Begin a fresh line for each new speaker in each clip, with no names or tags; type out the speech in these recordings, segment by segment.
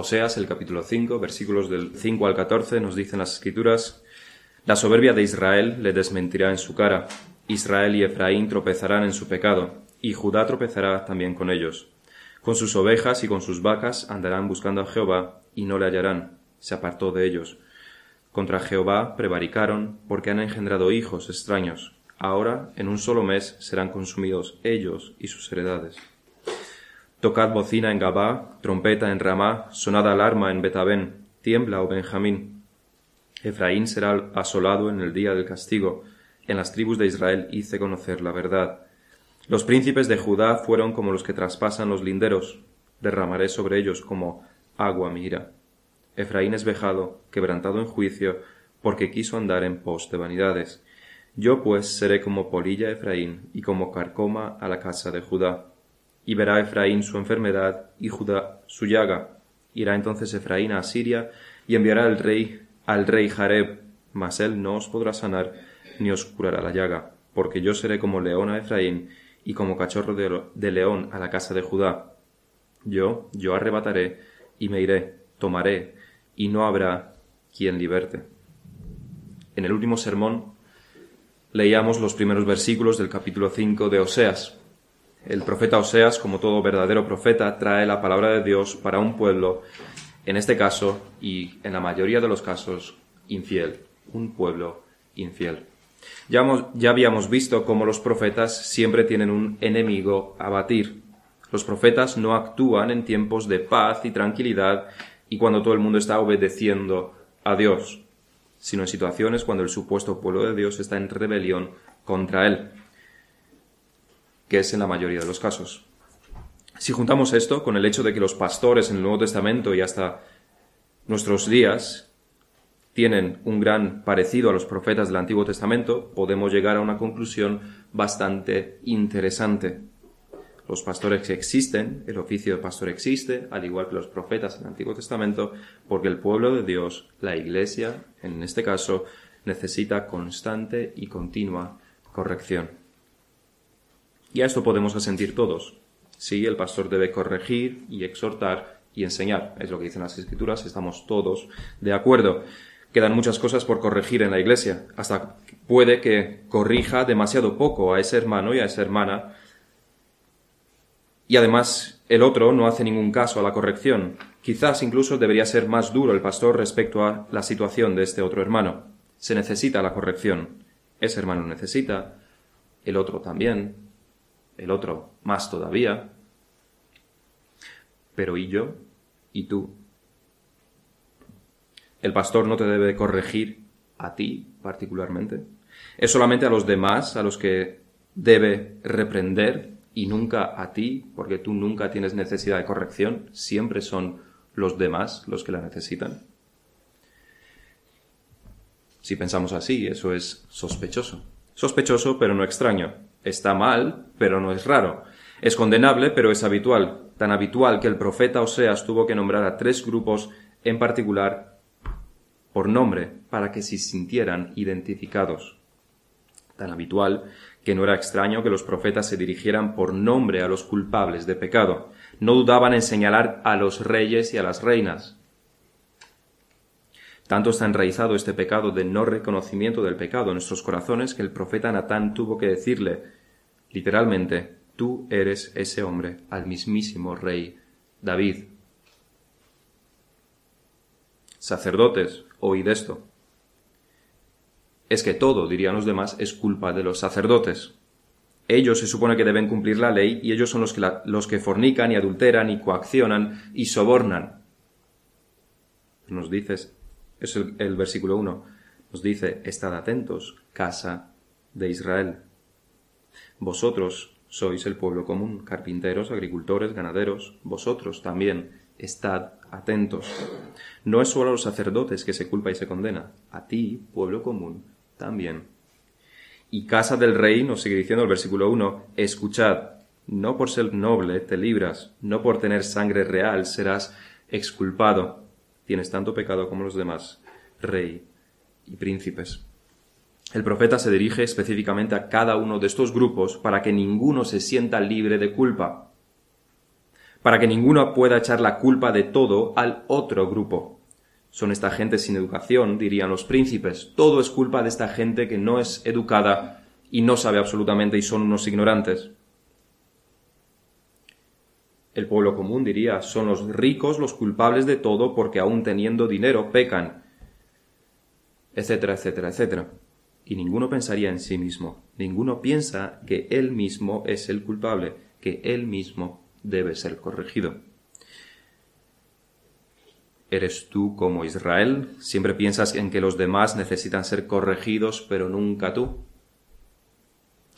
Oseas, el capítulo 5, versículos del 5 al 14, nos dicen las escrituras, La soberbia de Israel le desmentirá en su cara, Israel y Efraín tropezarán en su pecado, y Judá tropezará también con ellos. Con sus ovejas y con sus vacas andarán buscando a Jehová, y no le hallarán. Se apartó de ellos. Contra Jehová prevaricaron, porque han engendrado hijos extraños. Ahora, en un solo mes, serán consumidos ellos y sus heredades. Tocad bocina en Gabá, trompeta en Ramá, sonad alarma en Betabén, tiembla, oh Benjamín. Efraín será asolado en el día del castigo, en las tribus de Israel hice conocer la verdad. Los príncipes de Judá fueron como los que traspasan los linderos, derramaré sobre ellos como agua mira. Efraín es vejado, quebrantado en juicio, porque quiso andar en pos de vanidades. Yo pues seré como polilla Efraín y como carcoma a la casa de Judá y verá Efraín su enfermedad y Judá su llaga. Irá entonces Efraín a Siria y enviará al rey al rey Jareb, mas él no os podrá sanar ni os curará la llaga, porque yo seré como león a Efraín y como cachorro de, de león a la casa de Judá. Yo, yo arrebataré y me iré, tomaré, y no habrá quien liberte. En el último sermón leíamos los primeros versículos del capítulo 5 de Oseas, el profeta Oseas, como todo verdadero profeta, trae la palabra de Dios para un pueblo, en este caso y en la mayoría de los casos, infiel, un pueblo infiel. Ya, ya habíamos visto cómo los profetas siempre tienen un enemigo a batir. Los profetas no actúan en tiempos de paz y tranquilidad y cuando todo el mundo está obedeciendo a Dios, sino en situaciones cuando el supuesto pueblo de Dios está en rebelión contra Él que es en la mayoría de los casos. Si juntamos esto con el hecho de que los pastores en el Nuevo Testamento y hasta nuestros días tienen un gran parecido a los profetas del Antiguo Testamento, podemos llegar a una conclusión bastante interesante. Los pastores existen, el oficio de pastor existe, al igual que los profetas en el Antiguo Testamento, porque el pueblo de Dios, la Iglesia, en este caso, necesita constante y continua corrección. Y a esto podemos asentir todos. Sí, el pastor debe corregir y exhortar y enseñar. Es lo que dicen las escrituras, estamos todos de acuerdo. Quedan muchas cosas por corregir en la iglesia. Hasta puede que corrija demasiado poco a ese hermano y a esa hermana. Y además el otro no hace ningún caso a la corrección. Quizás incluso debería ser más duro el pastor respecto a la situación de este otro hermano. Se necesita la corrección. Ese hermano necesita, el otro también el otro más todavía. Pero ¿y yo? ¿Y tú? El pastor no te debe corregir a ti particularmente. Es solamente a los demás a los que debe reprender y nunca a ti, porque tú nunca tienes necesidad de corrección, siempre son los demás los que la necesitan. Si pensamos así, eso es sospechoso. Sospechoso, pero no extraño. Está mal, pero no es raro. Es condenable, pero es habitual. Tan habitual que el profeta Oseas tuvo que nombrar a tres grupos en particular por nombre para que se sintieran identificados. Tan habitual que no era extraño que los profetas se dirigieran por nombre a los culpables de pecado. No dudaban en señalar a los reyes y a las reinas. Tanto está enraizado este pecado de no reconocimiento del pecado en nuestros corazones que el profeta Natán tuvo que decirle, literalmente, tú eres ese hombre al mismísimo rey David. Sacerdotes, oíd esto. Es que todo, dirían los demás, es culpa de los sacerdotes. Ellos se supone que deben cumplir la ley y ellos son los que, los que fornican y adulteran y coaccionan y sobornan. Nos dices es el, versículo 1. Nos dice, estad atentos, casa de Israel. Vosotros sois el pueblo común, carpinteros, agricultores, ganaderos, vosotros también estad atentos. No es solo a los sacerdotes que se culpa y se condena, a ti, pueblo común, también. Y casa del rey, nos sigue diciendo el versículo 1, escuchad, no por ser noble te libras, no por tener sangre real serás exculpado tienes tanto pecado como los demás, rey y príncipes. El profeta se dirige específicamente a cada uno de estos grupos para que ninguno se sienta libre de culpa. para que ninguno pueda echar la culpa de todo al otro grupo. Son esta gente sin educación, dirían los príncipes. Todo es culpa de esta gente que no es educada y no sabe absolutamente y son unos ignorantes. El pueblo común diría, son los ricos los culpables de todo porque aún teniendo dinero pecan, etcétera, etcétera, etcétera. Y ninguno pensaría en sí mismo, ninguno piensa que él mismo es el culpable, que él mismo debe ser corregido. ¿Eres tú como Israel? ¿Siempre piensas en que los demás necesitan ser corregidos, pero nunca tú?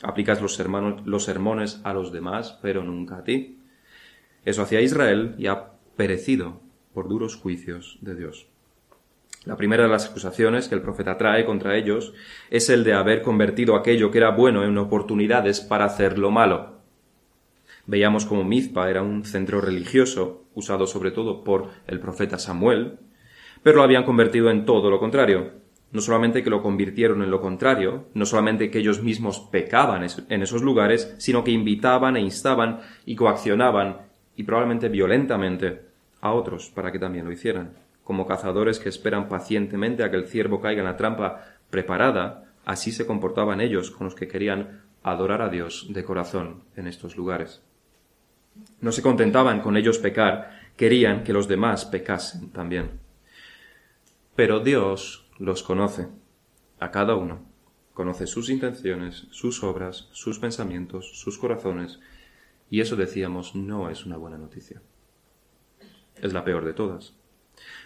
¿Aplicas los, sermones a los demás, pero nunca a ti? Eso hacía Israel y ha perecido por duros juicios de Dios. La primera de las acusaciones que el profeta trae contra ellos es el de haber convertido aquello que era bueno en oportunidades para hacer lo malo. Veíamos como Mizpa era un centro religioso, usado sobre todo por el profeta Samuel, pero lo habían convertido en todo lo contrario. No solamente que lo convirtieron en lo contrario, no solamente que ellos mismos pecaban en esos lugares, sino que invitaban e instaban y coaccionaban, y probablemente violentamente, a otros para que también lo hicieran como cazadores que esperan pacientemente a que el ciervo caiga en la trampa preparada, así se comportaban ellos con los que querían adorar a Dios de corazón en estos lugares. No se contentaban con ellos pecar, querían que los demás pecasen también. Pero Dios los conoce, a cada uno. Conoce sus intenciones, sus obras, sus pensamientos, sus corazones, y eso decíamos no es una buena noticia. Es la peor de todas.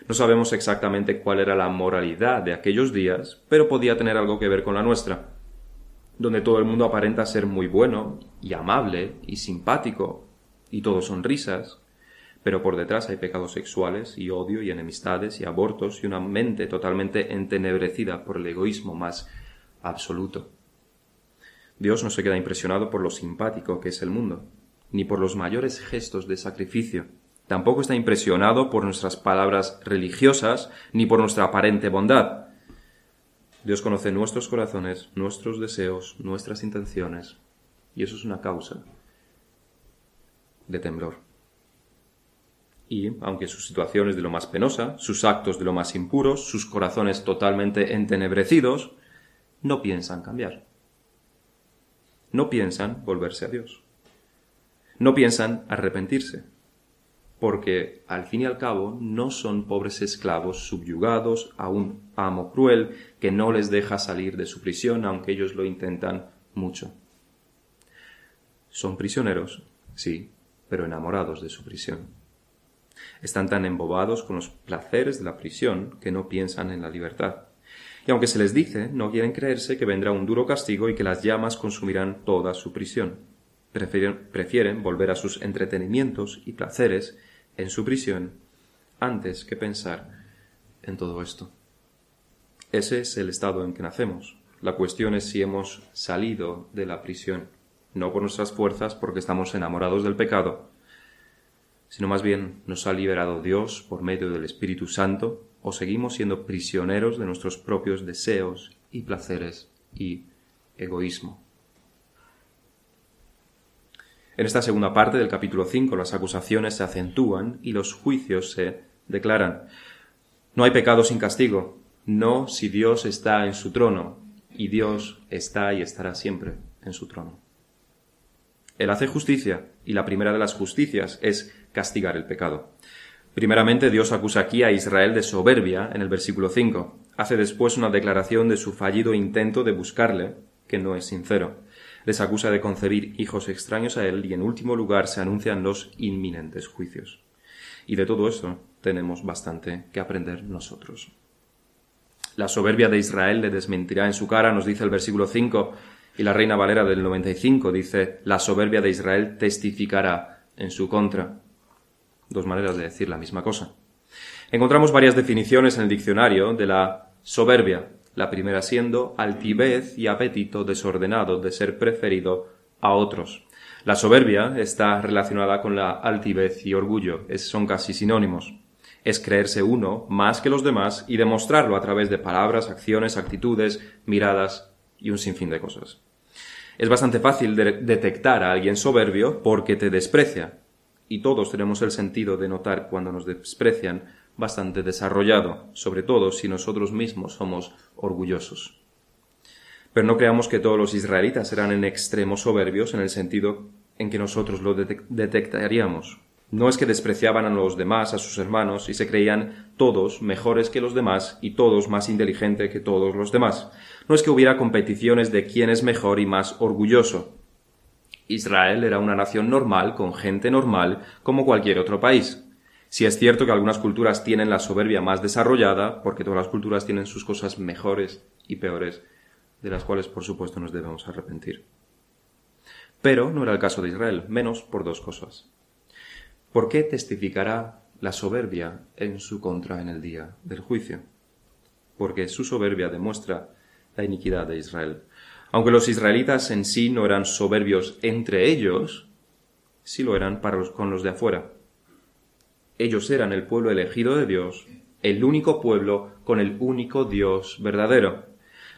No sabemos exactamente cuál era la moralidad de aquellos días, pero podía tener algo que ver con la nuestra, donde todo el mundo aparenta ser muy bueno y amable y simpático y todo sonrisas, pero por detrás hay pecados sexuales y odio y enemistades y abortos y una mente totalmente entenebrecida por el egoísmo más absoluto. Dios no se queda impresionado por lo simpático que es el mundo, ni por los mayores gestos de sacrificio Tampoco está impresionado por nuestras palabras religiosas ni por nuestra aparente bondad. Dios conoce nuestros corazones, nuestros deseos, nuestras intenciones, y eso es una causa de temblor. Y, aunque su situación es de lo más penosa, sus actos de lo más impuros, sus corazones totalmente entenebrecidos, no piensan cambiar. No piensan volverse a Dios. No piensan arrepentirse porque al fin y al cabo no son pobres esclavos subyugados a un amo cruel que no les deja salir de su prisión aunque ellos lo intentan mucho. Son prisioneros, sí, pero enamorados de su prisión. Están tan embobados con los placeres de la prisión que no piensan en la libertad. Y aunque se les dice, no quieren creerse que vendrá un duro castigo y que las llamas consumirán toda su prisión. Prefieren, volver a sus entretenimientos y placeres en su prisión antes que pensar en todo esto. Ese es el estado en que nacemos. La cuestión es si hemos salido de la prisión, no por nuestras fuerzas porque estamos enamorados del pecado, sino más bien nos ha liberado Dios por medio del Espíritu Santo o seguimos siendo prisioneros de nuestros propios deseos y placeres y egoísmo. En esta segunda parte del capítulo 5 las acusaciones se acentúan y los juicios se declaran. No hay pecado sin castigo, no si Dios está en su trono, y Dios está y estará siempre en su trono. Él hace justicia, y la primera de las justicias es castigar el pecado. Primeramente Dios acusa aquí a Israel de soberbia en el versículo 5. Hace después una declaración de su fallido intento de buscarle, que no es sincero les acusa de concebir hijos extraños a él y en último lugar se anuncian los inminentes juicios. Y de todo eso tenemos bastante que aprender nosotros. La soberbia de Israel le desmentirá en su cara, nos dice el versículo 5, y la Reina Valera del 95 dice, la soberbia de Israel testificará en su contra. Dos maneras de decir la misma cosa. Encontramos varias definiciones en el diccionario de la soberbia la primera siendo altivez y apetito desordenado de ser preferido a otros. La soberbia está relacionada con la altivez y orgullo, son casi sinónimos. Es creerse uno más que los demás y demostrarlo a través de palabras, acciones, actitudes, miradas y un sinfín de cosas. Es bastante fácil detectar a alguien soberbio porque te desprecia. y todos tenemos el sentido de notar cuando nos desprecian bastante desarrollado, sobre todo si nosotros mismos somos orgullosos. Pero no creamos que todos los israelitas eran en extremo soberbios en el sentido en que nosotros lo detectaríamos. No es que despreciaban a los demás, a sus hermanos, y se creían todos mejores que los demás y todos más inteligentes que todos los demás. No es que hubiera competiciones de quién es mejor y más orgulloso. Israel era una nación normal, con gente normal, como cualquier otro país. Si es cierto que algunas culturas tienen la soberbia más desarrollada, porque todas las culturas tienen sus cosas mejores y peores, de las cuales por supuesto nos debemos arrepentir. Pero no era el caso de Israel, menos por dos cosas. ¿Por qué testificará la soberbia en su contra en el día del juicio? Porque su soberbia demuestra la iniquidad de Israel. Aunque los israelitas en sí no eran soberbios entre ellos, sí lo eran para con los de afuera. Ellos eran el pueblo elegido de Dios, el único pueblo con el único Dios verdadero.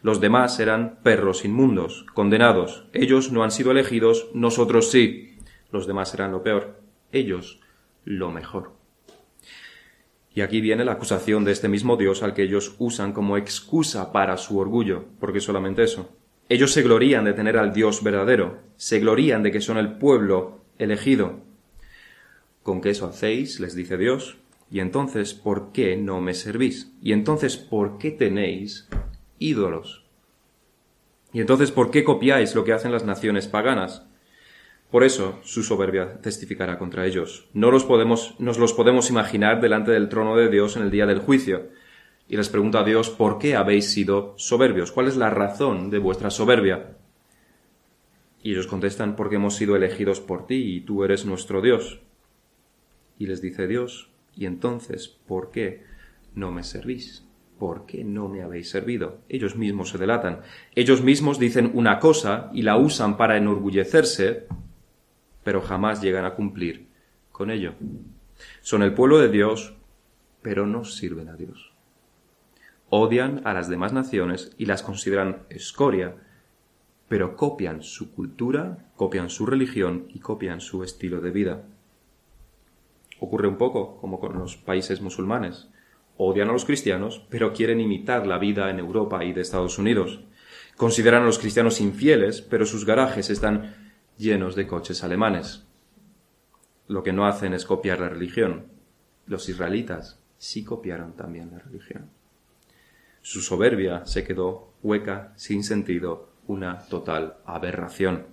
Los demás eran perros inmundos, condenados. Ellos no han sido elegidos, nosotros sí. Los demás eran lo peor. Ellos lo mejor. Y aquí viene la acusación de este mismo Dios al que ellos usan como excusa para su orgullo, porque solamente eso. Ellos se glorían de tener al Dios verdadero, se glorían de que son el pueblo elegido. ¿Con qué eso hacéis? les dice Dios. Y entonces, ¿por qué no me servís? Y entonces, ¿por qué tenéis ídolos? Y entonces, ¿por qué copiáis lo que hacen las naciones paganas? Por eso su soberbia testificará contra ellos. No los podemos, nos los podemos imaginar delante del trono de Dios en el día del juicio. Y les pregunta a Dios, ¿por qué habéis sido soberbios? ¿Cuál es la razón de vuestra soberbia? Y ellos contestan, porque hemos sido elegidos por ti y tú eres nuestro Dios. Y les dice Dios, ¿y entonces por qué no me servís? ¿Por qué no me habéis servido? Ellos mismos se delatan. Ellos mismos dicen una cosa y la usan para enorgullecerse, pero jamás llegan a cumplir con ello. Son el pueblo de Dios, pero no sirven a Dios. Odian a las demás naciones y las consideran escoria, pero copian su cultura, copian su religión y copian su estilo de vida. Ocurre un poco como con los países musulmanes odian a los cristianos, pero quieren imitar la vida en Europa y de Estados Unidos. Consideran a los cristianos infieles, pero sus garajes están llenos de coches alemanes. Lo que no hacen es copiar la religión. Los israelitas sí copiaron también la religión. Su soberbia se quedó hueca, sin sentido, una total aberración.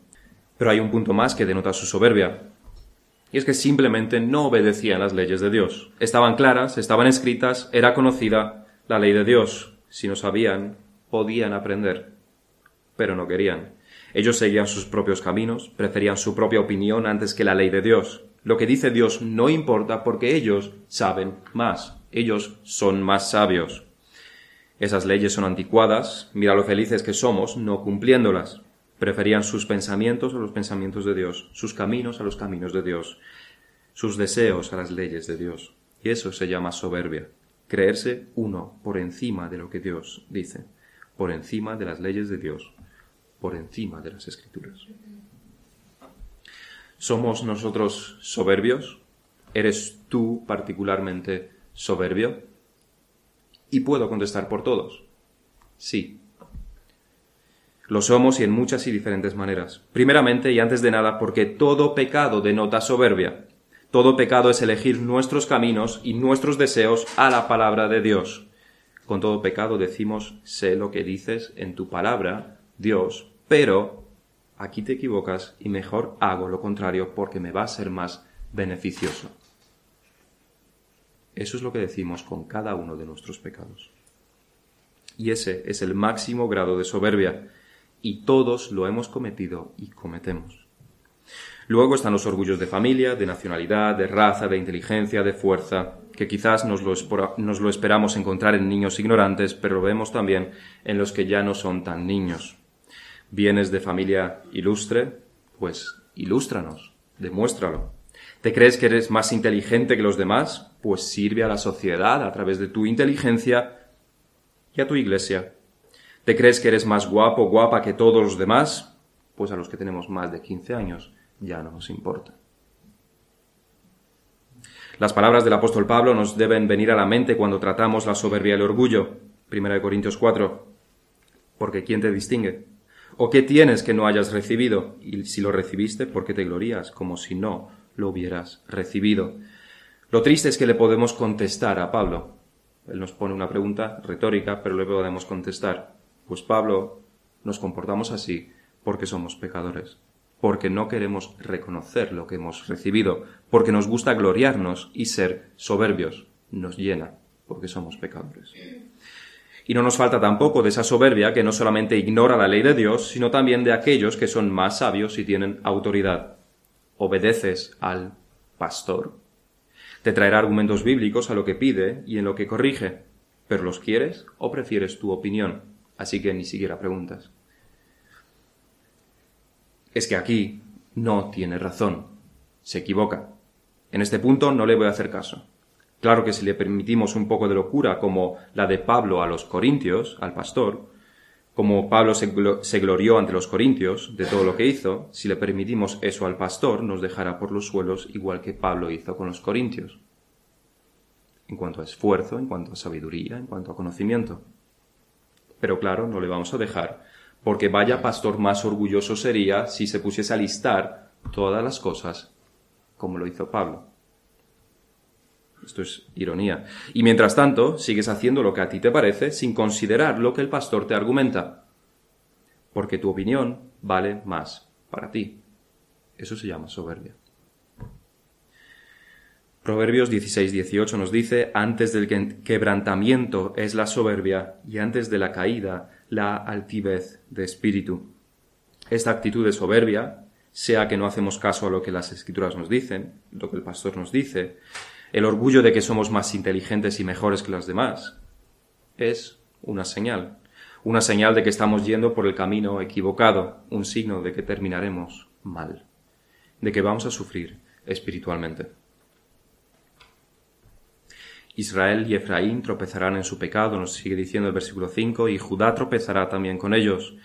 Pero hay un punto más que denota su soberbia y es que simplemente no obedecían las leyes de Dios. Estaban claras, estaban escritas, era conocida la ley de Dios. Si no sabían, podían aprender, pero no querían. Ellos seguían sus propios caminos, preferían su propia opinión antes que la ley de Dios. Lo que dice Dios no importa porque ellos saben más, ellos son más sabios. Esas leyes son anticuadas, mira lo felices que somos no cumpliéndolas. Preferían sus pensamientos a los pensamientos de Dios, sus caminos a los caminos de Dios, sus deseos a las leyes de Dios. Y eso se llama soberbia, creerse uno por encima de lo que Dios dice, por encima de las leyes de Dios, por encima de las escrituras. ¿Somos nosotros soberbios? ¿Eres tú particularmente soberbio? Y puedo contestar por todos. Sí, lo somos y en muchas y diferentes maneras. Primeramente y antes de nada porque todo pecado denota soberbia. Todo pecado es elegir nuestros caminos y nuestros deseos a la palabra de Dios. Con todo pecado decimos, sé lo que dices en tu palabra, Dios, pero aquí te equivocas y mejor hago lo contrario porque me va a ser más beneficioso. Eso es lo que decimos con cada uno de nuestros pecados. Y ese es el máximo grado de soberbia y todos lo hemos cometido y cometemos. Luego están los orgullos de familia, de nacionalidad, de raza, de inteligencia, de fuerza, que quizás nos lo, esperamos encontrar en niños ignorantes, pero lo vemos también en los que ya no son tan niños. ¿Vienes de familia ilustre? Pues ilústranos, demuéstralo. ¿Te crees que eres más inteligente que los demás? Pues sirve a la sociedad a través de tu inteligencia y a tu iglesia ¿Te crees que eres más guapo, guapa que todos los demás? Pues a los que tenemos más de 15 años ya no nos importa. Las palabras del apóstol Pablo nos deben venir a la mente cuando tratamos la soberbia y el orgullo. Primera de Corintios 4. Porque ¿quién te distingue? ¿O qué tienes que no hayas recibido? Y si lo recibiste, ¿por qué te glorías? Como si no lo hubieras recibido. Lo triste es que le podemos contestar a Pablo. Él nos pone una pregunta retórica, pero le podemos contestar. Pues Pablo, nos comportamos así porque somos pecadores, porque no queremos reconocer lo que hemos recibido, porque nos gusta gloriarnos y ser soberbios. Nos llena, porque somos pecadores. Y no nos falta tampoco de esa soberbia que no solamente ignora la ley de Dios, sino también de aquellos que son más sabios y tienen autoridad. Obedeces al pastor. Te traerá argumentos bíblicos a lo que pide y en lo que corrige, pero los quieres o prefieres tu opinión, así que ni siquiera preguntas. Es que aquí no tiene razón, se equivoca. En este punto no le voy a hacer caso. Claro que si le permitimos un poco de locura como la de Pablo a los corintios, al pastor, como Pablo se, glorió ante los corintios de todo lo que hizo, si le permitimos eso al pastor, nos dejará por los suelos igual que Pablo hizo con los corintios. En cuanto a esfuerzo, en cuanto a sabiduría, en cuanto a conocimiento. Pero claro, no le vamos a dejar, porque vaya pastor más orgulloso sería si se pusiese a listar todas las cosas como lo hizo Pablo. Esto es ironía. Y mientras tanto, sigues haciendo lo que a ti te parece sin considerar lo que el pastor te argumenta. Porque tu opinión vale más para ti. Eso se llama soberbia. Proverbios 16, 18 nos dice, antes del quebrantamiento es la soberbia y antes de la caída la altivez de espíritu. Esta actitud de soberbia, sea que no hacemos caso a lo que las escrituras nos dicen, lo que el pastor nos dice, el orgullo de que somos más inteligentes y mejores que los demás, es una señal, una señal de que estamos yendo por el camino equivocado, un signo de que terminaremos mal, de que vamos a sufrir espiritualmente. Israel y Efraín tropezarán en su pecado, nos sigue diciendo el versículo 5, y Judá tropezará también con ellos.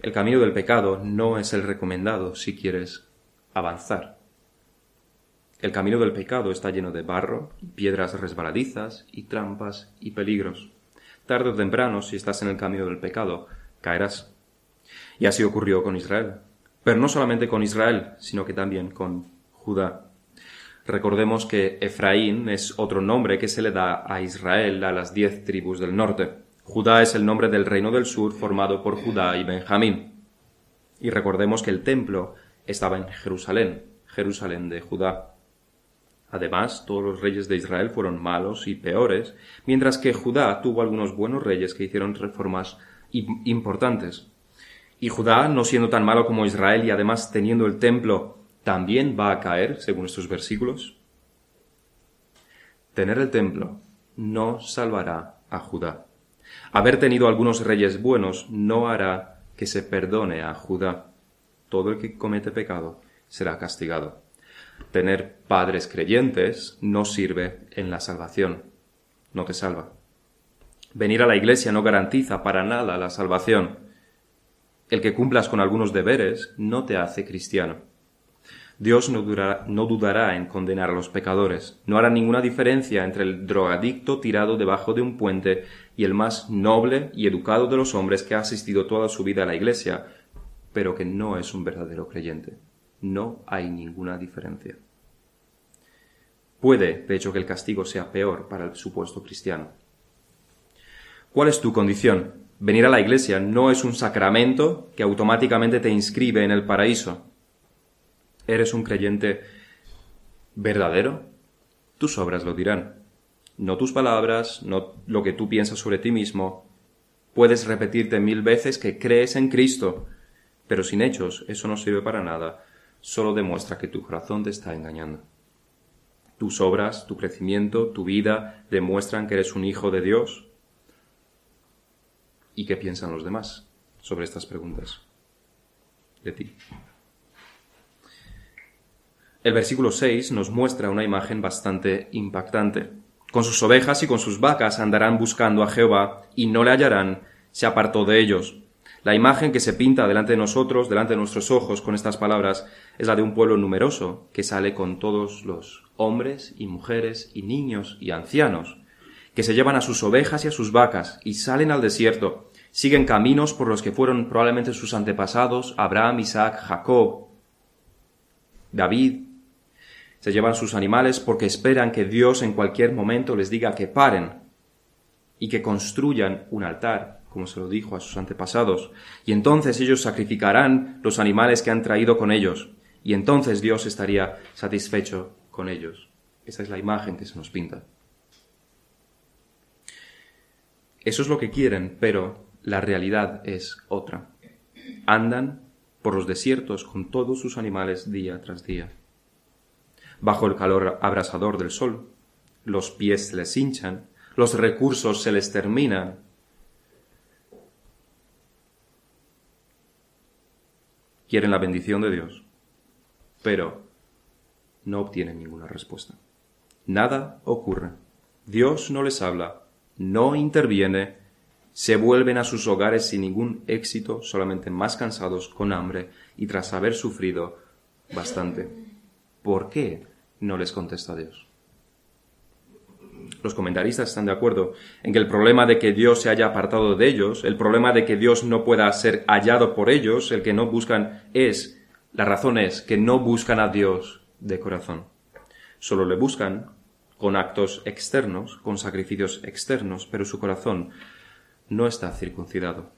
El camino del pecado no es el recomendado si quieres avanzar. El camino del pecado está lleno de barro, piedras resbaladizas y trampas y peligros. Tarde o temprano, si estás en el camino del pecado, caerás. Y así ocurrió con Israel. Pero no solamente con Israel, sino que también con Judá. Recordemos que Efraín es otro nombre que se le da a Israel a las diez tribus del norte. Judá es el nombre del reino del sur formado por Judá y Benjamín. Y recordemos que el templo estaba en Jerusalén, Jerusalén de Judá. Además, todos los reyes de Israel fueron malos y peores, mientras que Judá tuvo algunos buenos reyes que hicieron reformas importantes. Y Judá, no siendo tan malo como Israel y además teniendo el templo, también va a caer, según estos versículos. Tener el templo no salvará a Judá. Haber tenido algunos reyes buenos no hará que se perdone a Judá. Todo el que comete pecado será castigado tener padres creyentes no sirve en la salvación, no te salva. Venir a la iglesia no garantiza para nada la salvación. El que cumplas con algunos deberes no te hace cristiano. Dios no, dudará en condenar a los pecadores. No hará ninguna diferencia entre el drogadicto tirado debajo de un puente y el más noble y educado de los hombres que ha asistido toda su vida a la iglesia, pero que no es un verdadero creyente no hay ninguna diferencia. Puede, de hecho, que el castigo sea peor para el supuesto cristiano. ¿Cuál es tu condición? Venir a la iglesia no es un sacramento que automáticamente te inscribe en el paraíso. ¿Eres un creyente verdadero? Tus obras lo dirán. No tus palabras, no lo que tú piensas sobre ti mismo. Puedes repetirte mil veces que crees en Cristo, pero sin hechos eso no sirve para nada solo demuestra que tu corazón te está engañando. Tus obras, tu crecimiento, tu vida demuestran que eres un hijo de Dios. ¿Y qué piensan los demás sobre estas preguntas de ti? El versículo 6 nos muestra una imagen bastante impactante. Con sus ovejas y con sus vacas andarán buscando a Jehová y no le hallarán, se apartó de ellos. La imagen que se pinta delante de nosotros, delante de nuestros ojos con estas palabras, es la de un pueblo numeroso que sale con todos los hombres y mujeres y niños y ancianos, que se llevan a sus ovejas y a sus vacas y salen al desierto, siguen caminos por los que fueron probablemente sus antepasados, Abraham, Isaac, Jacob, David, se llevan sus animales porque esperan que Dios en cualquier momento les diga que paren y que construyan un altar, como se lo dijo a sus antepasados, y entonces ellos sacrificarán los animales que han traído con ellos, y entonces Dios estaría satisfecho con ellos. Esa es la imagen que se nos pinta. Eso es lo que quieren, pero la realidad es otra. Andan por los desiertos con todos sus animales día tras día bajo el calor abrasador del sol. Los pies se les hinchan, los recursos se les terminan. Quieren la bendición de Dios, pero no obtienen ninguna respuesta. Nada ocurre. Dios no les habla, no interviene, se vuelven a sus hogares sin ningún éxito, solamente más cansados, con hambre y tras haber sufrido bastante. ¿Por qué no les contesta Dios? Los comentaristas están de acuerdo en que el problema de que Dios se haya apartado de ellos, el problema de que Dios no pueda ser hallado por ellos, el que no buscan es, la razón es que no buscan a Dios de corazón. Solo le buscan con actos externos, con sacrificios externos, pero su corazón no está circuncidado.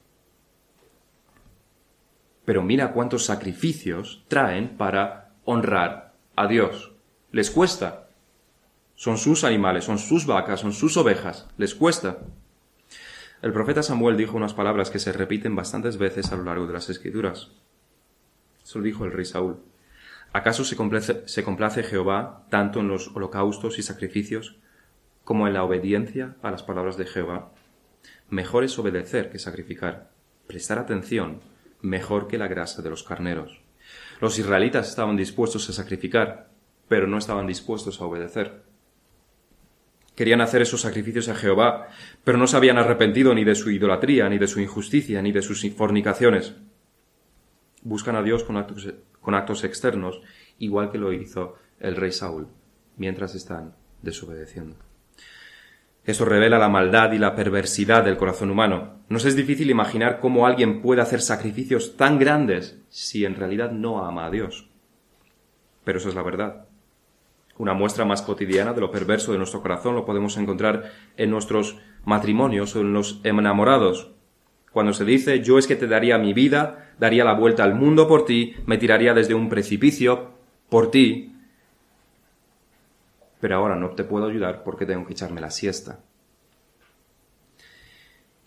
Pero mira cuántos sacrificios traen para honrar a Dios. Les cuesta. Son sus animales, son sus vacas, son sus ovejas. Les cuesta. El profeta Samuel dijo unas palabras que se repiten bastantes veces a lo largo de las escrituras. Eso lo dijo el rey Saúl. ¿Acaso se complace, se complace Jehová tanto en los holocaustos y sacrificios como en la obediencia a las palabras de Jehová? Mejor es obedecer que sacrificar. Prestar atención mejor que la grasa de los carneros. Los israelitas estaban dispuestos a sacrificar, pero no estaban dispuestos a obedecer. Querían hacer esos sacrificios a Jehová, pero no se habían arrepentido ni de su idolatría, ni de su injusticia, ni de sus fornicaciones. Buscan a Dios con actos, con actos externos, igual que lo hizo el rey Saúl, mientras están desobedeciendo. Eso revela la maldad y la perversidad del corazón humano. Nos es difícil imaginar cómo alguien puede hacer sacrificios tan grandes si en realidad no ama a Dios. Pero eso es la verdad. Una muestra más cotidiana de lo perverso de nuestro corazón lo podemos encontrar en nuestros matrimonios o en los enamorados. Cuando se dice yo es que te daría mi vida, daría la vuelta al mundo por ti, me tiraría desde un precipicio por ti, pero ahora no te puedo ayudar porque tengo que echarme la siesta.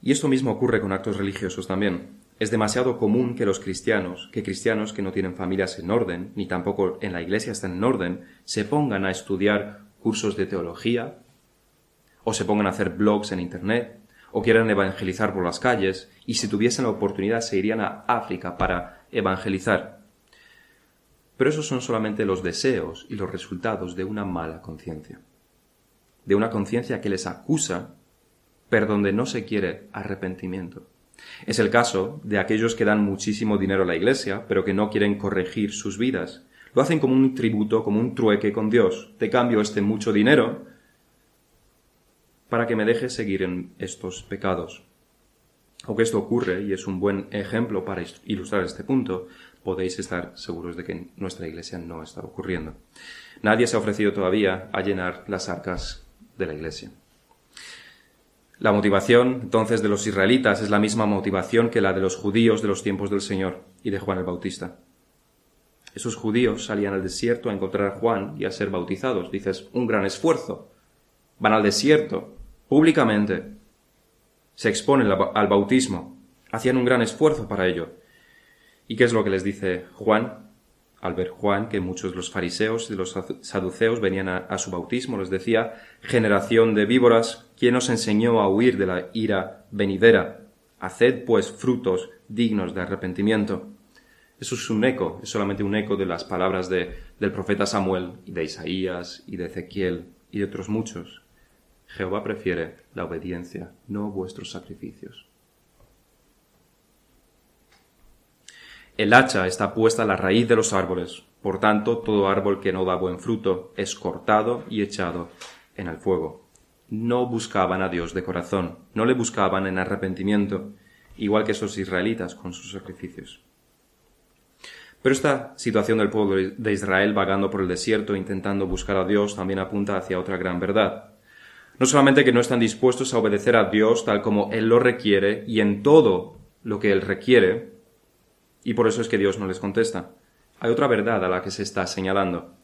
Y esto mismo ocurre con actos religiosos también. Es demasiado común que los cristianos, que cristianos que no tienen familias en orden, ni tampoco en la iglesia están en orden, se pongan a estudiar cursos de teología, o se pongan a hacer blogs en Internet, o quieran evangelizar por las calles, y si tuviesen la oportunidad se irían a África para evangelizar. Pero esos son solamente los deseos y los resultados de una mala conciencia, de una conciencia que les acusa, pero donde no se quiere arrepentimiento. Es el caso de aquellos que dan muchísimo dinero a la Iglesia, pero que no quieren corregir sus vidas. Lo hacen como un tributo, como un trueque con Dios. Te cambio este mucho dinero para que me dejes seguir en estos pecados. Aunque esto ocurre, y es un buen ejemplo para ilustrar este punto, podéis estar seguros de que nuestra iglesia no está ocurriendo. Nadie se ha ofrecido todavía a llenar las arcas de la iglesia. La motivación entonces de los israelitas es la misma motivación que la de los judíos de los tiempos del Señor y de Juan el Bautista. Esos judíos salían al desierto a encontrar a Juan y a ser bautizados. Dices, un gran esfuerzo. Van al desierto, públicamente. Se exponen al bautismo. Hacían un gran esfuerzo para ello. ¿Y qué es lo que les dice Juan? Al ver Juan que muchos de los fariseos y los saduceos venían a, su bautismo, les decía, generación de víboras, ¿quién os enseñó a huir de la ira venidera? Haced pues frutos dignos de arrepentimiento. Eso es un eco, es solamente un eco de las palabras de, del profeta Samuel y de Isaías y de Ezequiel y de otros muchos. Jehová prefiere la obediencia, no vuestros sacrificios. El hacha está puesta a la raíz de los árboles, por tanto todo árbol que no da buen fruto es cortado y echado en el fuego. No buscaban a Dios de corazón, no le buscaban en arrepentimiento, igual que esos israelitas con sus sacrificios. Pero esta situación del pueblo de Israel vagando por el desierto intentando buscar a Dios también apunta hacia otra gran verdad. No solamente que no están dispuestos a obedecer a Dios tal como Él lo requiere y en todo lo que Él requiere, y por eso es que Dios no les contesta. Hay otra verdad a la que se está señalando,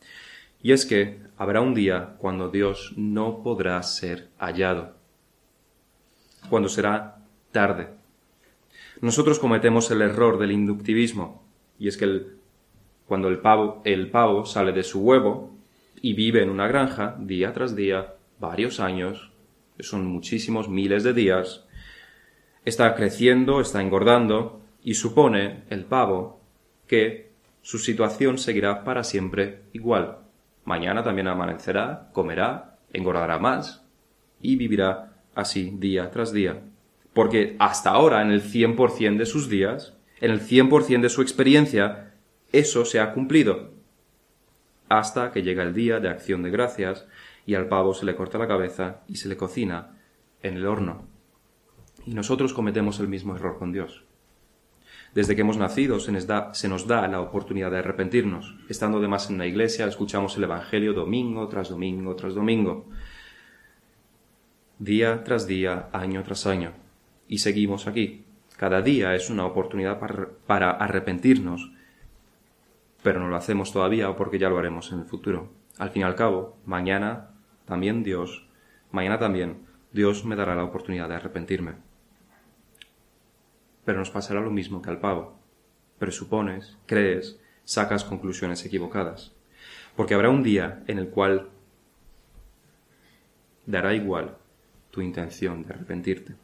y es que habrá un día cuando Dios no podrá ser hallado, cuando será tarde. Nosotros cometemos el error del inductivismo, y es que cuando el pavo, el pavo sale de su huevo y vive en una granja día tras día, varios años, son muchísimos miles de días, está creciendo, está engordando, y supone el pavo que su situación seguirá para siempre igual. Mañana también amanecerá, comerá, engordará más y vivirá así día tras día. Porque hasta ahora, en el 100% de sus días, en el 100% de su experiencia, eso se ha cumplido. Hasta que llega el día de acción de gracias y al pavo se le corta la cabeza y se le cocina en el horno. Y nosotros cometemos el mismo error con Dios. Desde que hemos nacido se nos, da, se nos da la oportunidad de arrepentirnos. Estando además en la iglesia, escuchamos el Evangelio domingo tras domingo tras domingo, día tras día, año tras año. Y seguimos aquí, cada día es una oportunidad para, arrepentirnos, pero no lo hacemos todavía porque ya lo haremos en el futuro. Al fin y al cabo, mañana también Dios, mañana también Dios me dará la oportunidad de arrepentirme. Pero nos pasará lo mismo que al pavo. Presupones, crees, sacas conclusiones equivocadas. Porque habrá un día en el cual dará igual tu intención de arrepentirte.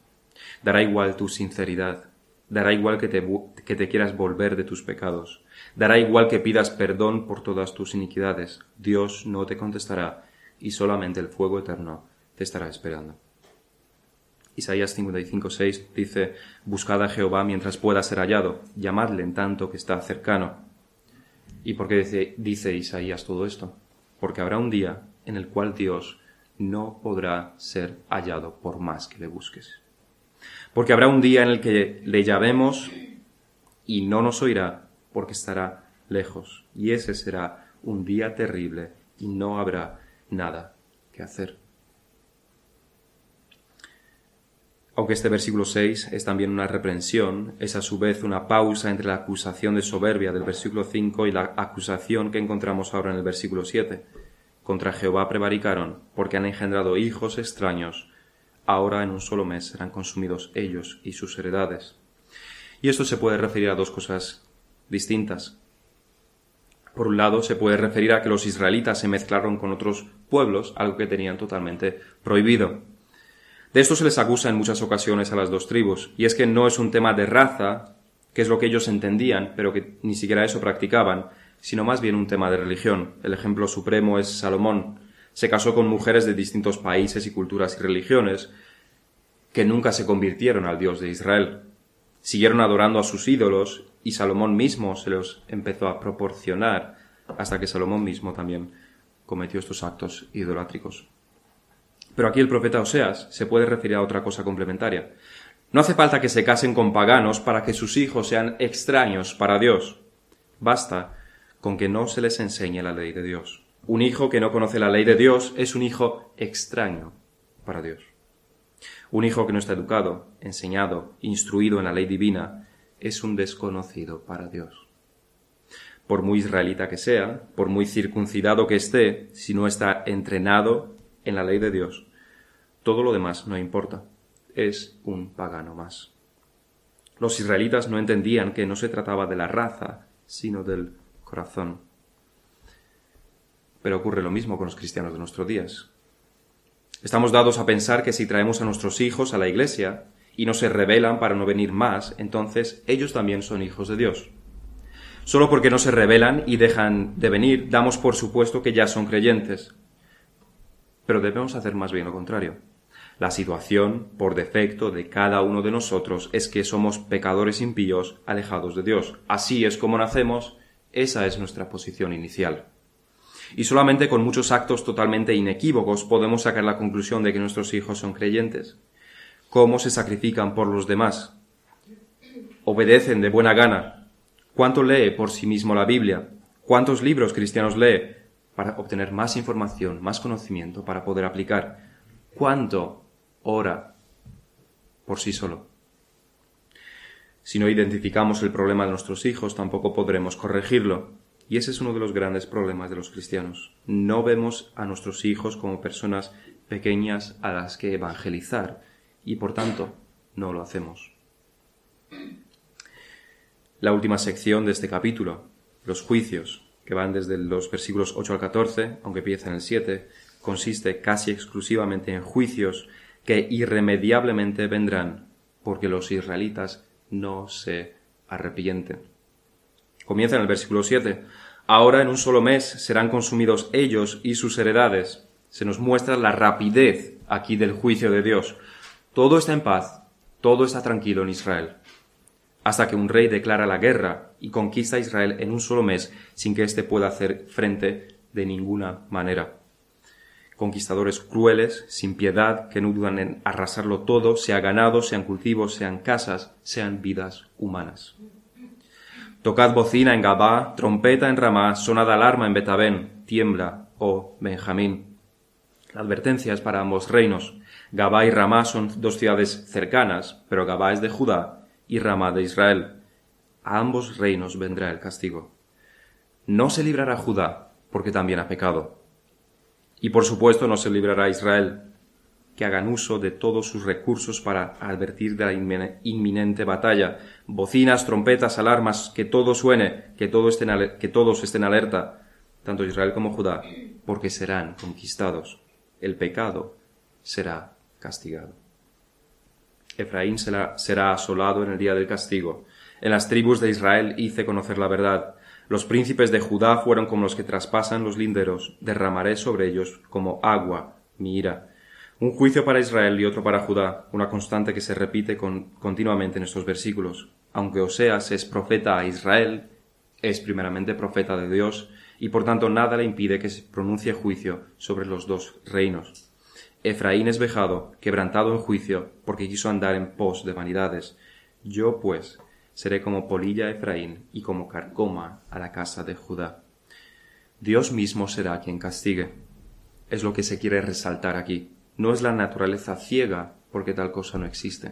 Dará igual tu sinceridad, dará igual que te, quieras volver de tus pecados, dará igual que pidas perdón por todas tus iniquidades. Dios no te contestará y solamente el fuego eterno te estará esperando. Isaías 55.6 dice, Buscad a Jehová mientras pueda ser hallado, llamadle en tanto que está cercano. ¿Y por qué dice, dice Isaías todo esto? Porque habrá un día en el cual Dios no podrá ser hallado por más que le busques porque habrá un día en el que le llamemos y no nos oirá porque estará lejos. Y ese será un día terrible y no habrá nada que hacer. Aunque este versículo 6 es también una reprensión, es a su vez una pausa entre la acusación de soberbia del versículo 5 y la acusación que encontramos ahora en el versículo 7. Contra Jehová prevaricaron, porque han engendrado hijos extraños, ahora en un solo mes serán consumidos ellos y sus heredades. Y esto se puede referir a dos cosas distintas. Por un lado, se puede referir a que los israelitas se mezclaron con otros pueblos, algo que tenían totalmente prohibido. De esto se les acusa en muchas ocasiones a las dos tribus, y es que no es un tema de raza, que es lo que ellos entendían, pero que ni siquiera eso practicaban, sino más bien un tema de religión. El ejemplo supremo es Salomón, se casó con mujeres de distintos países y culturas y religiones que nunca se convirtieron al Dios de Israel. Siguieron adorando a sus ídolos y Salomón mismo se los empezó a proporcionar hasta que Salomón mismo también cometió estos actos idolátricos. Pero aquí el profeta Oseas se puede referir a otra cosa complementaria. No hace falta que se casen con paganos para que sus hijos sean extraños para Dios. Basta con que no se les enseñe la ley de Dios. Un hijo que no conoce la ley de Dios es un hijo extraño para Dios. Un hijo que no está educado, enseñado, instruido en la ley divina, es un desconocido para Dios. Por muy israelita que sea, por muy circuncidado que esté, si no está entrenado en la ley de Dios, todo lo demás no importa. Es un pagano más. Los israelitas no entendían que no se trataba de la raza, sino del corazón. Pero ocurre lo mismo con los cristianos de nuestros días. Estamos dados a pensar que si traemos a nuestros hijos a la iglesia y no se rebelan para no venir más, entonces ellos también son hijos de Dios. Solo porque no se rebelan y dejan de venir, damos por supuesto que ya son creyentes. Pero debemos hacer más bien lo contrario. La situación, por defecto, de cada uno de nosotros es que somos pecadores impíos alejados de Dios. Así es como nacemos, esa es nuestra posición inicial. Y solamente con muchos actos totalmente inequívocos podemos sacar la conclusión de que nuestros hijos son creyentes. ¿Cómo se sacrifican por los demás? ¿Obedecen de buena gana? ¿Cuánto lee por sí mismo la Biblia? ¿Cuántos libros cristianos lee para obtener más información, más conocimiento, para poder aplicar? ¿Cuánto ora por sí solo. Si no identificamos el problema de nuestros hijos, tampoco podremos corregirlo. Y ese es uno de los grandes problemas de los cristianos. No vemos a nuestros hijos como personas pequeñas a las que evangelizar y por tanto no lo hacemos. La última sección de este capítulo, los juicios, que van desde los versículos 8 al 14, aunque empieza en el 7, consiste casi exclusivamente en juicios que irremediablemente vendrán, porque los israelitas no se arrepienten. Comienza en el versículo 7. Ahora en un solo mes serán consumidos ellos y sus heredades. Se nos muestra la rapidez aquí del juicio de Dios. Todo está en paz, todo está tranquilo en Israel. Hasta que un rey declara la guerra y conquista a Israel en un solo mes sin que éste pueda hacer frente de ninguna manera conquistadores crueles, sin piedad, que no dudan en arrasarlo todo, sea ganado, sean cultivos, sean casas, sean vidas humanas. Tocad bocina en Gabá, trompeta en Ramá, sonad alarma en Betabén, tiembla, oh Benjamín. La advertencia es para ambos reinos. Gabá y Ramá son dos ciudades cercanas, pero Gabá es de Judá y Ramá de Israel. A ambos reinos vendrá el castigo. No se librará Judá, porque también ha pecado y por supuesto no se librará Israel, que hagan uso de todos sus recursos para advertir de la inminente batalla. Bocinas, trompetas, alarmas, que todo suene, que, que todos estén alerta, tanto Israel como Judá, porque serán conquistados. El pecado será castigado. Efraín será, asolado en el día del castigo. En las tribus de Israel hice conocer la verdad. Los príncipes de Judá fueron como los que traspasan los linderos, derramaré sobre ellos como agua mi ira. Un juicio para Israel y otro para Judá, una constante que se repite continuamente en estos versículos. Aunque Oseas es profeta a Israel, es primeramente profeta de Dios, y por tanto nada le impide que se pronuncie juicio sobre los dos reinos. Efraín es vejado, quebrantado en juicio, porque quiso andar en pos de vanidades. Yo, pues, seré como polilla a Efraín y como carcoma a la casa de Judá. Dios mismo será quien castigue. Es lo que se quiere resaltar aquí. No es la naturaleza ciega, porque tal cosa no existe.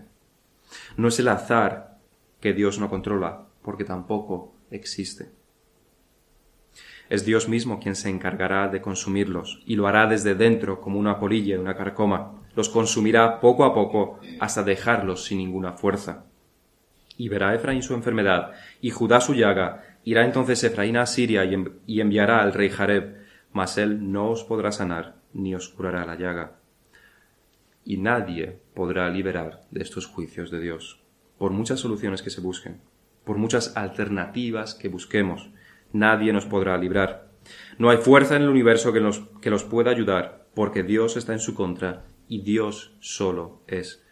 No es el azar que Dios no controla, porque tampoco existe. Es Dios mismo quien se encargará de consumirlos, y lo hará desde dentro como una polilla y una carcoma. Los consumirá poco a poco hasta dejarlos sin ninguna fuerza. Y verá Efraín su enfermedad, y Judá su llaga. Irá entonces Efraín a Siria y enviará al rey Jareb, mas él no os podrá sanar, ni os curará la llaga. Y nadie podrá liberar de estos juicios de Dios, por muchas soluciones que se busquen, por muchas alternativas que busquemos, nadie nos podrá librar. No hay fuerza en el universo que, que los pueda ayudar, porque Dios está en su contra y Dios solo es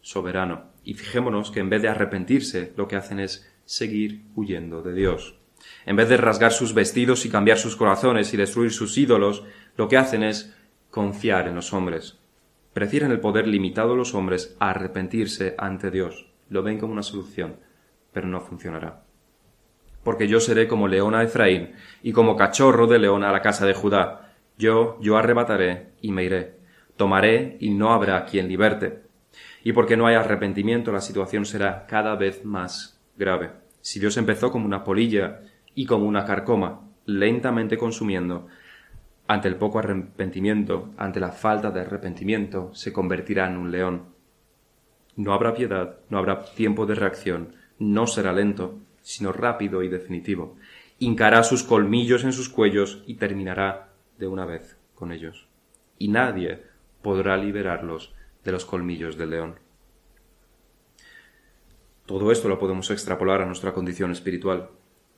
soberano. Y fijémonos que en vez de arrepentirse, lo que hacen es seguir huyendo de Dios. En vez de rasgar sus vestidos y cambiar sus corazones y destruir sus ídolos, lo que hacen es confiar en los hombres. Prefieren el poder limitado de los hombres a arrepentirse ante Dios. Lo ven como una solución, pero no funcionará. Porque yo seré como león a Efraín y como cachorro de león a la casa de Judá. Yo, yo arrebataré y me iré. Tomaré y no habrá quien liberte y porque no hay arrepentimiento la situación será cada vez más grave. Si Dios empezó como una polilla y como una carcoma, lentamente consumiendo, ante el poco arrepentimiento, ante la falta de arrepentimiento, se convertirá en un león. No habrá piedad, no habrá tiempo de reacción, no será lento, sino rápido y definitivo. Hincará sus colmillos en sus cuellos y terminará de una vez con ellos. Y nadie podrá liberarlos de los colmillos del león. Todo esto lo podemos extrapolar a nuestra condición espiritual.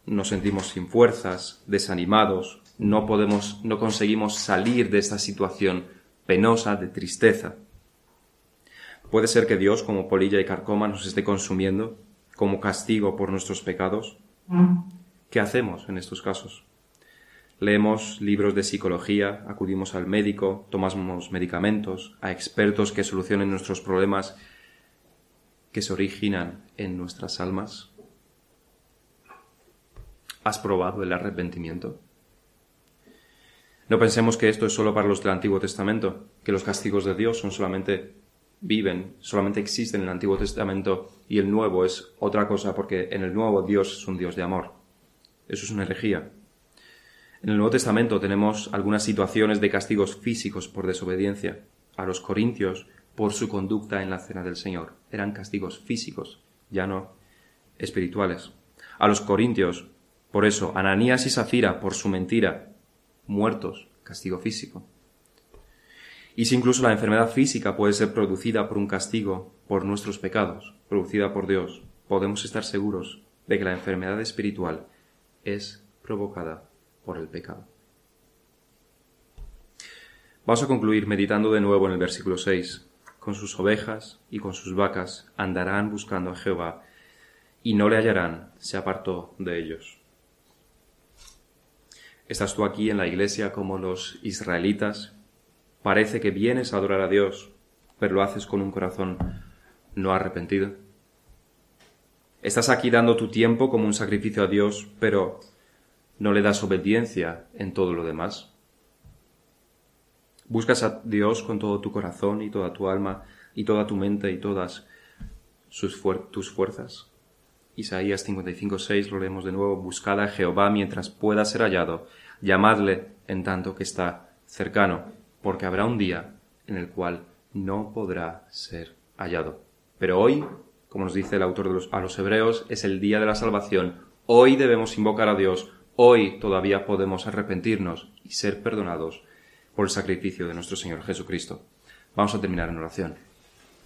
Nos sentimos sin fuerzas, desanimados, no podemos, no conseguimos salir de esta situación penosa de tristeza. ¿Puede ser que Dios, como polilla y carcoma, nos esté consumiendo como castigo por nuestros pecados? ¿Qué hacemos en estos casos? Leemos libros de psicología, acudimos al médico, tomamos medicamentos, a expertos que solucionen nuestros problemas que se originan en nuestras almas. ¿Has probado el arrepentimiento? No pensemos que esto es solo para los del Antiguo Testamento, que los castigos de Dios son solamente viven, solamente existen en el Antiguo Testamento y el Nuevo es otra cosa porque en el Nuevo Dios es un Dios de amor. Eso es una herejía. En el Nuevo Testamento tenemos algunas situaciones de castigos físicos por desobediencia. A los corintios por su conducta en la cena del Señor. Eran castigos físicos, ya no espirituales. A los corintios, por eso, Ananías y Safira por su mentira, muertos, castigo físico. Y si incluso la enfermedad física puede ser producida por un castigo por nuestros pecados, producida por Dios, podemos estar seguros de que la enfermedad espiritual es provocada por el pecado. Vamos a concluir meditando de nuevo en el versículo 6. Con sus ovejas y con sus vacas andarán buscando a Jehová, y no le hallarán, se apartó de ellos. ¿Estás tú aquí en la iglesia como los israelitas Parece que vienes a adorar a Dios, pero lo haces con un corazón no arrepentido. Estás aquí dando tu tiempo como un sacrificio a Dios, pero no le das obediencia en todo lo demás. Buscas a Dios con todo tu corazón y toda tu alma y toda tu mente y todas sus tus fuerzas. Isaías 55.6 lo leemos de nuevo. Buscad a Jehová mientras pueda ser hallado. Llamadle en tanto que está cercano porque habrá un día en el cual no podrá ser hallado. Pero hoy, como nos dice el autor de los, a los Hebreos, es el día de la salvación. Hoy debemos invocar a Dios. Hoy todavía podemos arrepentirnos y ser perdonados por el sacrificio de nuestro Señor Jesucristo. Vamos a terminar en oración.